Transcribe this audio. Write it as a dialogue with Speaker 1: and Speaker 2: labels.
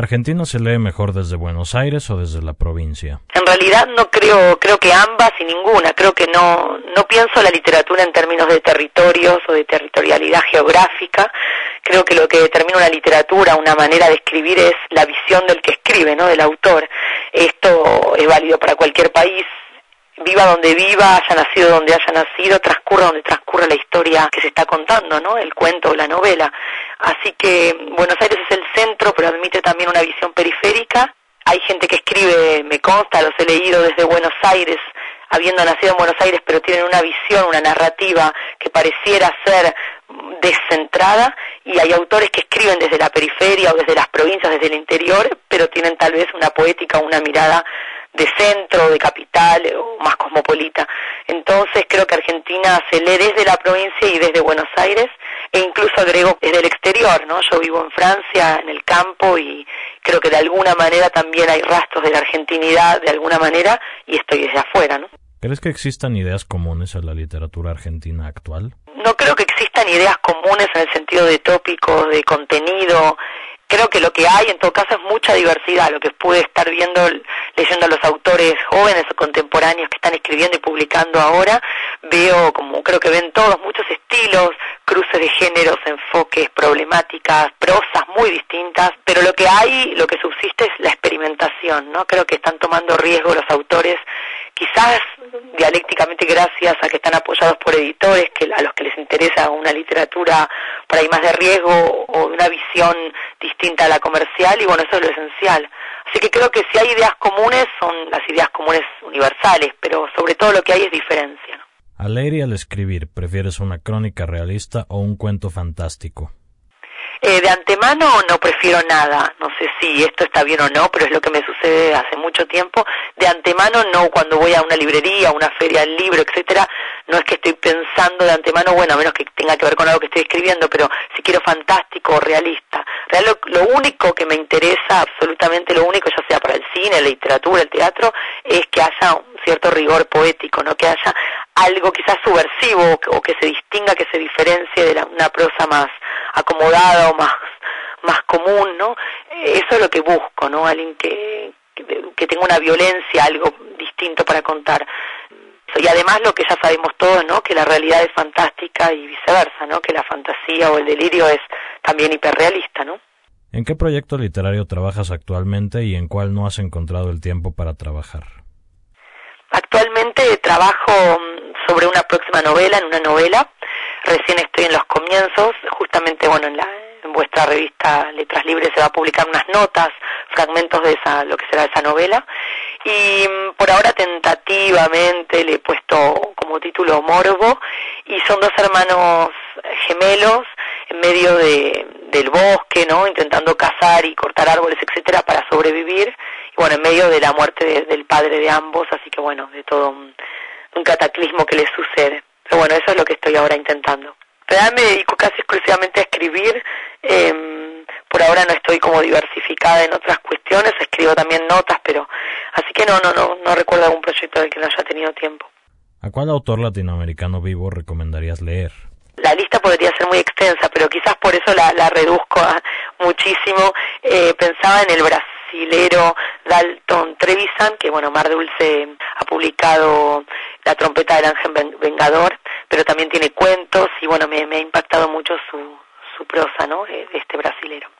Speaker 1: ¿Argentina se lee mejor desde Buenos Aires o desde la provincia?
Speaker 2: En realidad no creo, creo que ambas y ninguna. Creo que no, no pienso la literatura en términos de territorios o de territorialidad geográfica. Creo que lo que determina una literatura, una manera de escribir es la visión del que escribe, ¿no? Del autor. Esto es válido para cualquier país, viva donde viva, haya nacido donde haya nacido, transcurra donde transcurra la historia que se está contando, ¿no? El cuento o la novela. Así que Buenos Aires es el centro, pero admite también una visión periférica. Hay gente que escribe, me consta, los he leído desde Buenos Aires, habiendo nacido en Buenos Aires, pero tienen una visión, una narrativa que pareciera ser descentrada y hay autores que escriben desde la periferia o desde las provincias, desde el interior, pero tienen tal vez una poética, una mirada de centro, de capital o más cosmopolita. Entonces creo que Argentina se lee desde la provincia y desde Buenos Aires e incluso agrego desde el exterior, ¿no? Yo vivo en Francia, en el campo y creo que de alguna manera también hay rastros de la argentinidad de alguna manera y estoy desde afuera, ¿no?
Speaker 1: ¿Crees que existan ideas comunes a la literatura argentina actual?
Speaker 2: No creo que existan ideas comunes en el sentido de tópicos, de contenido, creo que lo que hay en todo caso es mucha diversidad, lo que pude estar viendo, leyendo a los autores jóvenes o contemporáneos que están escribiendo y publicando ahora, veo como creo que ven todos muchos estilos, cruces de géneros, enfoques, problemáticas, prosas muy distintas, pero lo que hay, lo que subsiste es la experimentación, ¿no? Creo que están tomando riesgo los autores quizás dialécticamente gracias a que están apoyados por editores que a los que les interesa una literatura por ahí más de riesgo o una visión distinta a la comercial y bueno, eso es lo esencial. Así que creo que si hay ideas comunes son las ideas comunes universales, pero sobre todo lo que hay es diferencia.
Speaker 1: Al leer y al escribir, ¿prefieres una crónica realista o un cuento fantástico?
Speaker 2: Eh, de antemano no prefiero nada, no sé si esto está bien o no, pero es lo que me sucede hace mucho tiempo. De antemano no, cuando voy a una librería, a una feria del libro, etcétera, no es que estoy pensando de antemano, bueno, a menos que tenga que ver con algo que estoy escribiendo, pero si quiero fantástico o realista. Real, lo, único que me interesa, absolutamente lo único, ya sea para el cine, la literatura, el teatro, es que haya un cierto rigor poético, no que haya algo quizás subversivo o que se distinga, que se diferencie de una prosa más acomodada o más más común, ¿no? Eso es lo que busco, ¿no? Alguien que, que, tenga una violencia, algo distinto para contar. Y además lo que ya sabemos todos, ¿no? Que la realidad es fantástica y viceversa, ¿no? Que la fantasía o el delirio es también hiperrealista, ¿no?
Speaker 1: ¿En qué proyecto literario trabajas actualmente y en cuál no has encontrado el tiempo para trabajar?
Speaker 2: Actualmente trabajo mm, sobre una próxima novela, en una novela, recién estoy en los comienzos, justamente, bueno, en, la, en vuestra revista Letras Libres se va a publicar unas notas, fragmentos de esa, lo que será esa novela, y mm, por ahora tentativamente le he puesto como título Morbo, y son dos hermanos gemelos en medio de, del bosque, ¿no? Intentando cazar y cortar árboles, etcétera, para sobrevivir, y bueno, en medio de la muerte del padre de ambos, así que bueno, de todo un cataclismo que les sucede. Pero bueno, eso es lo que estoy ahora intentando. Realmente me dedico casi exclusivamente a escribir. Eh, por ahora no estoy como diversificada en otras cuestiones. Escribo también notas, pero así que no, no, no, no recuerdo algún proyecto del que no haya tenido tiempo.
Speaker 1: ¿A cuál autor latinoamericano vivo recomendarías leer?
Speaker 2: La lista podría ser muy extensa, pero quizás por eso la, la reduzco a muchísimo. Eh, pensaba en el brasilero Dalton Trevisan, que bueno, Mar Dulce ha publicado La trompeta del ángel vengador, pero también tiene cuentos y bueno, me, me ha impactado mucho su, su prosa, ¿no? De este brasilero.